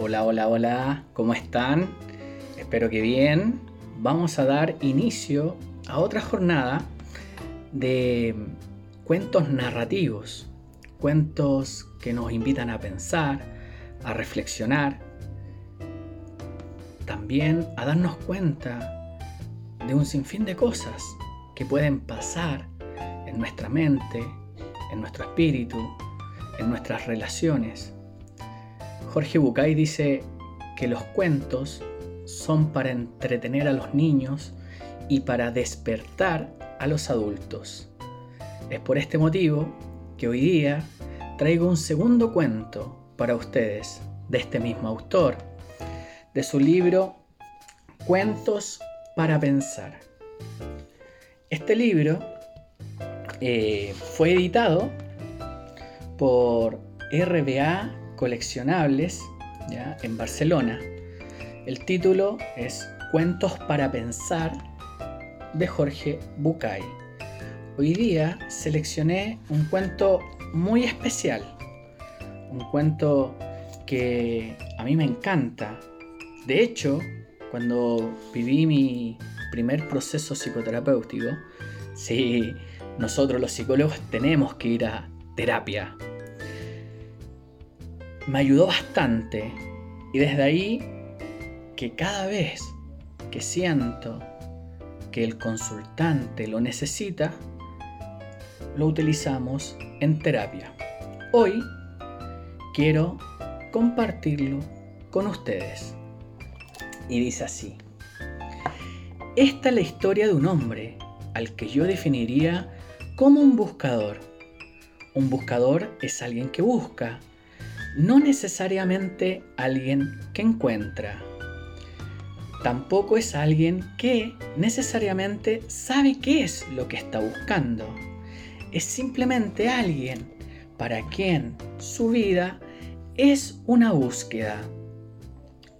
Hola, hola, hola, ¿cómo están? Espero que bien. Vamos a dar inicio a otra jornada de cuentos narrativos, cuentos que nos invitan a pensar, a reflexionar, también a darnos cuenta de un sinfín de cosas que pueden pasar en nuestra mente, en nuestro espíritu, en nuestras relaciones. Jorge Bucay dice que los cuentos son para entretener a los niños y para despertar a los adultos. Es por este motivo que hoy día traigo un segundo cuento para ustedes de este mismo autor, de su libro Cuentos para Pensar. Este libro eh, fue editado por RBA Coleccionables ¿ya? en Barcelona. El título es Cuentos para Pensar de Jorge Bucay. Hoy día seleccioné un cuento muy especial, un cuento que a mí me encanta. De hecho, cuando viví mi primer proceso psicoterapéutico, sí, nosotros los psicólogos tenemos que ir a terapia. Me ayudó bastante y desde ahí que cada vez que siento que el consultante lo necesita, lo utilizamos en terapia. Hoy quiero compartirlo con ustedes. Y dice así. Esta es la historia de un hombre al que yo definiría como un buscador. Un buscador es alguien que busca, no necesariamente alguien que encuentra. Tampoco es alguien que necesariamente sabe qué es lo que está buscando. Es simplemente alguien para quien su vida es una búsqueda.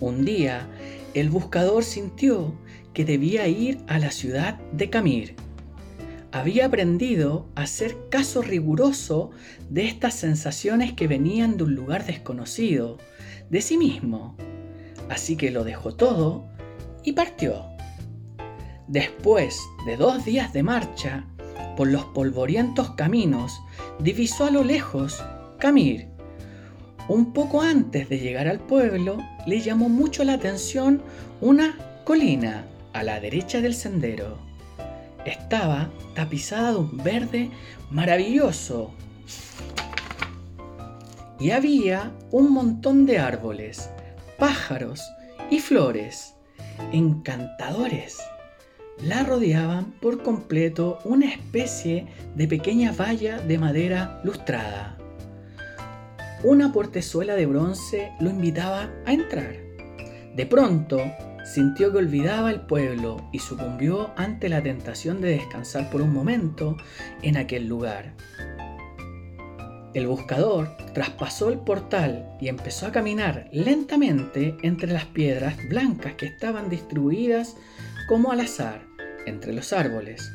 Un día, el buscador sintió que debía ir a la ciudad de Camir había aprendido a hacer caso riguroso de estas sensaciones que venían de un lugar desconocido, de sí mismo. Así que lo dejó todo y partió. Después de dos días de marcha por los polvorientos caminos, divisó a lo lejos Camir. Un poco antes de llegar al pueblo, le llamó mucho la atención una colina a la derecha del sendero estaba tapizada de un verde maravilloso. Y había un montón de árboles, pájaros y flores encantadores. La rodeaban por completo una especie de pequeña valla de madera lustrada. Una portezuela de bronce lo invitaba a entrar. De pronto, sintió que olvidaba el pueblo y sucumbió ante la tentación de descansar por un momento en aquel lugar. El buscador traspasó el portal y empezó a caminar lentamente entre las piedras blancas que estaban distribuidas como al azar entre los árboles.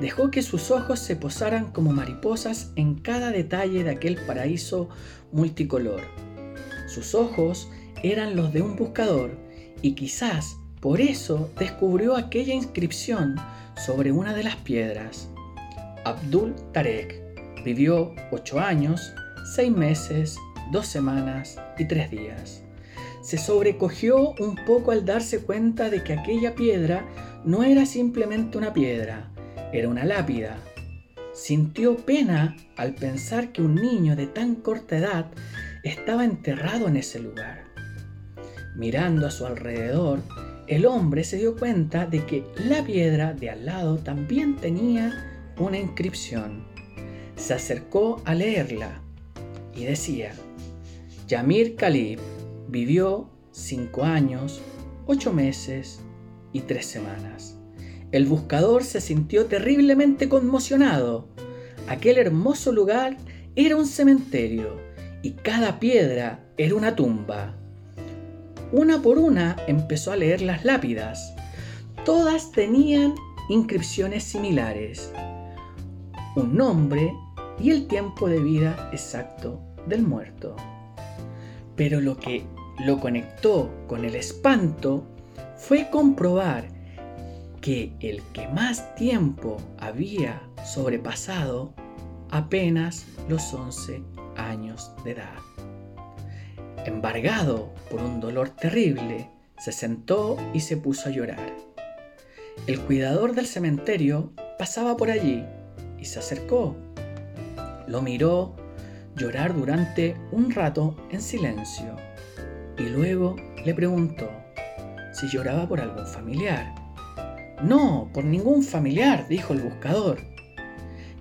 Dejó que sus ojos se posaran como mariposas en cada detalle de aquel paraíso multicolor. Sus ojos eran los de un buscador y quizás por eso descubrió aquella inscripción sobre una de las piedras. Abdul Tarek vivió ocho años, seis meses, dos semanas y tres días. Se sobrecogió un poco al darse cuenta de que aquella piedra no era simplemente una piedra, era una lápida. Sintió pena al pensar que un niño de tan corta edad estaba enterrado en ese lugar. Mirando a su alrededor, el hombre se dio cuenta de que la piedra de al lado también tenía una inscripción. Se acercó a leerla y decía, Yamir Khalib vivió cinco años, ocho meses y tres semanas. El buscador se sintió terriblemente conmocionado. Aquel hermoso lugar era un cementerio y cada piedra era una tumba. Una por una empezó a leer las lápidas. Todas tenían inscripciones similares, un nombre y el tiempo de vida exacto del muerto. Pero lo que lo conectó con el espanto fue comprobar que el que más tiempo había sobrepasado apenas los 11 años de edad. Embargado por un dolor terrible, se sentó y se puso a llorar. El cuidador del cementerio pasaba por allí y se acercó. Lo miró llorar durante un rato en silencio y luego le preguntó si lloraba por algún familiar. No, por ningún familiar, dijo el buscador.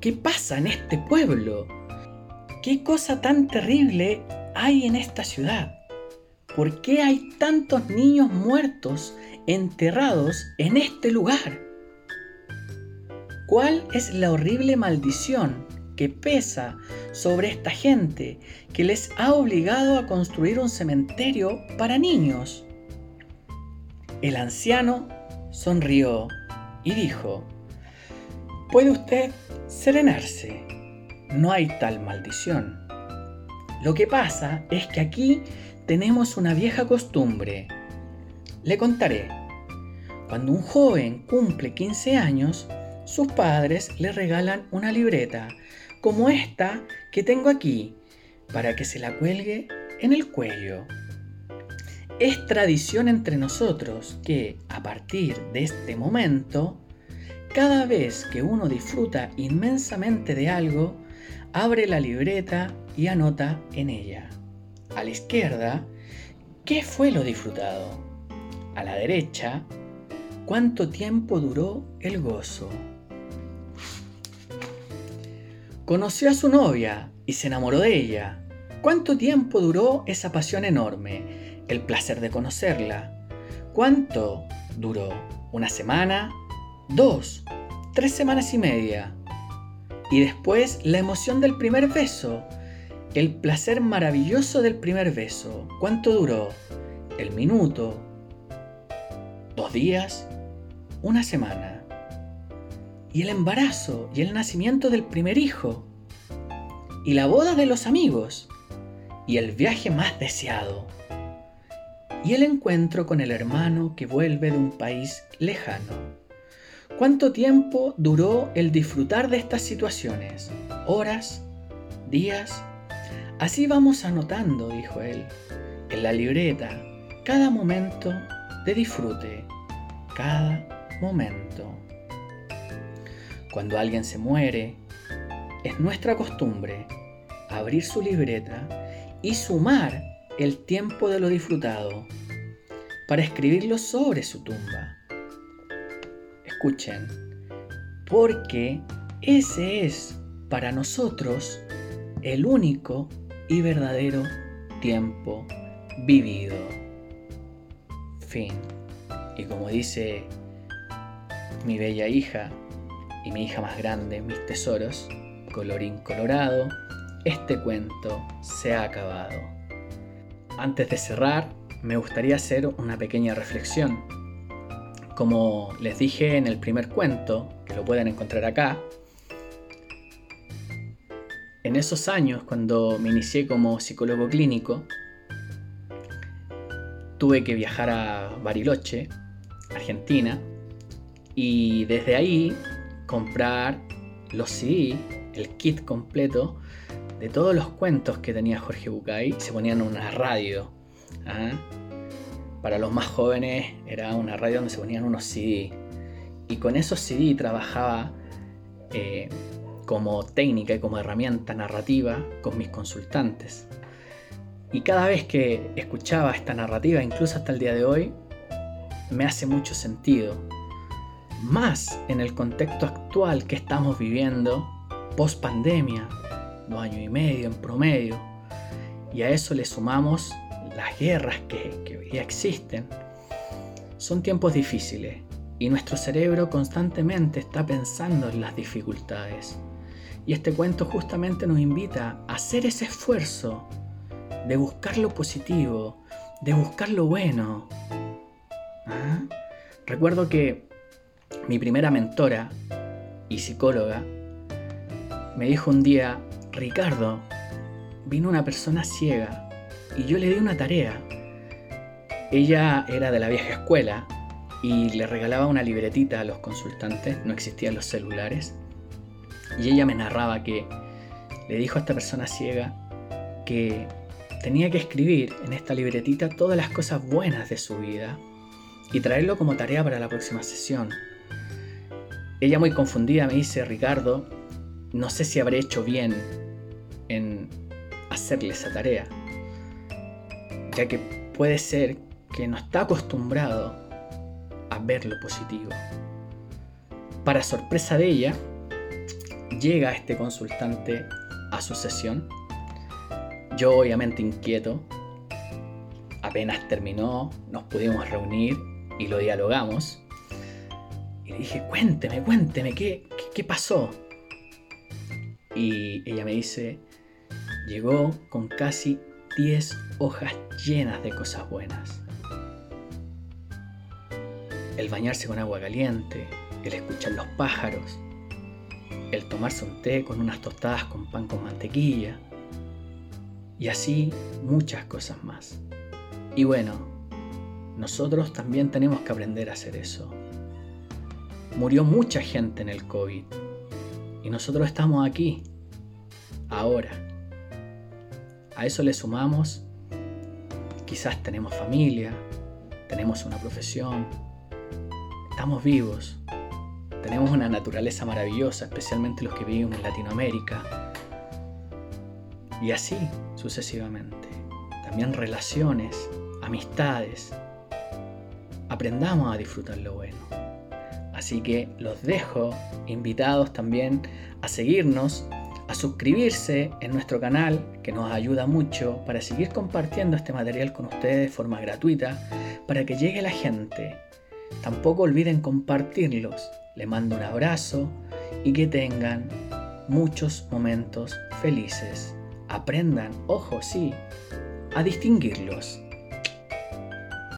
¿Qué pasa en este pueblo? ¿Qué cosa tan terrible hay en esta ciudad? ¿Por qué hay tantos niños muertos enterrados en este lugar? ¿Cuál es la horrible maldición que pesa sobre esta gente que les ha obligado a construir un cementerio para niños? El anciano sonrió y dijo, puede usted serenarse, no hay tal maldición. Lo que pasa es que aquí tenemos una vieja costumbre. Le contaré. Cuando un joven cumple 15 años, sus padres le regalan una libreta, como esta que tengo aquí, para que se la cuelgue en el cuello. Es tradición entre nosotros que, a partir de este momento, cada vez que uno disfruta inmensamente de algo, abre la libreta y anota en ella. A la izquierda, ¿qué fue lo disfrutado? A la derecha, ¿cuánto tiempo duró el gozo? Conoció a su novia y se enamoró de ella. ¿Cuánto tiempo duró esa pasión enorme? El placer de conocerla. ¿Cuánto duró? ¿Una semana? ¿Dos? ¿Tres semanas y media? Y después la emoción del primer beso. El placer maravilloso del primer beso. ¿Cuánto duró? El minuto. ¿Dos días? ¿Una semana? y el embarazo y el nacimiento del primer hijo, y la boda de los amigos, y el viaje más deseado, y el encuentro con el hermano que vuelve de un país lejano. ¿Cuánto tiempo duró el disfrutar de estas situaciones? ¿Horas? ¿Días? Así vamos anotando, dijo él, en la libreta, cada momento de disfrute, cada momento. Cuando alguien se muere, es nuestra costumbre abrir su libreta y sumar el tiempo de lo disfrutado para escribirlo sobre su tumba. Escuchen, porque ese es para nosotros el único y verdadero tiempo vivido. Fin. Y como dice mi bella hija, y mi hija más grande, mis tesoros, colorín colorado, este cuento se ha acabado. Antes de cerrar, me gustaría hacer una pequeña reflexión. Como les dije en el primer cuento, que lo pueden encontrar acá, en esos años cuando me inicié como psicólogo clínico, tuve que viajar a Bariloche, Argentina, y desde ahí comprar los CD, el kit completo de todos los cuentos que tenía Jorge Bucay. Se ponían en una radio. ¿ah? Para los más jóvenes era una radio donde se ponían unos CD. Y con esos CD trabajaba eh, como técnica y como herramienta narrativa con mis consultantes. Y cada vez que escuchaba esta narrativa, incluso hasta el día de hoy, me hace mucho sentido más en el contexto actual que estamos viviendo, post pandemia, dos años y medio en promedio, y a eso le sumamos las guerras que, hoy existen, son tiempos difíciles y nuestro cerebro constantemente está pensando en las dificultades. Y este cuento justamente nos invita a hacer ese esfuerzo de buscar lo positivo, de buscar lo bueno. ¿Ah? Recuerdo que mi primera mentora y psicóloga, me dijo un día, Ricardo, vino una persona ciega y yo le di una tarea. Ella era de la vieja escuela y le regalaba una libretita a los consultantes, no existían los celulares, y ella me narraba que le dijo a esta persona ciega que tenía que escribir en esta libretita todas las cosas buenas de su vida y traerlo como tarea para la próxima sesión. Ella muy confundida me dice, Ricardo, no sé si habré hecho bien en hacerle esa tarea, ya que puede ser que no está acostumbrado a ver lo positivo. Para sorpresa de ella, llega este consultante a su sesión. Yo obviamente inquieto, apenas terminó, nos pudimos reunir y lo dialogamos. Y le dije, cuénteme, cuénteme, ¿qué, qué, pasó? Y ella me dice, llegó con casi 10 hojas llenas de cosas buenas. El bañarse con agua caliente, el escuchar los pájaros, el tomarse un té con unas tostadas con pan con mantequilla, y así muchas cosas más. Y bueno, nosotros también tenemos que aprender a hacer eso. Murió mucha gente en el COVID y nosotros estamos aquí, ahora. A eso le sumamos, quizás tenemos familia, tenemos una profesión, estamos vivos, tenemos una naturaleza maravillosa, especialmente los que vivimos en Latinoamérica. Y así sucesivamente. También relaciones, amistades. Aprendamos a disfrutar lo bueno. Así que los dejo invitados también a seguirnos, a suscribirse en nuestro canal, que nos ayuda mucho para seguir compartiendo este material con ustedes de forma gratuita, para que llegue la gente. Tampoco olviden compartirlos le mando un abrazo y que tengan muchos momentos felices. Aprendan, ojo, sí, a distinguirlos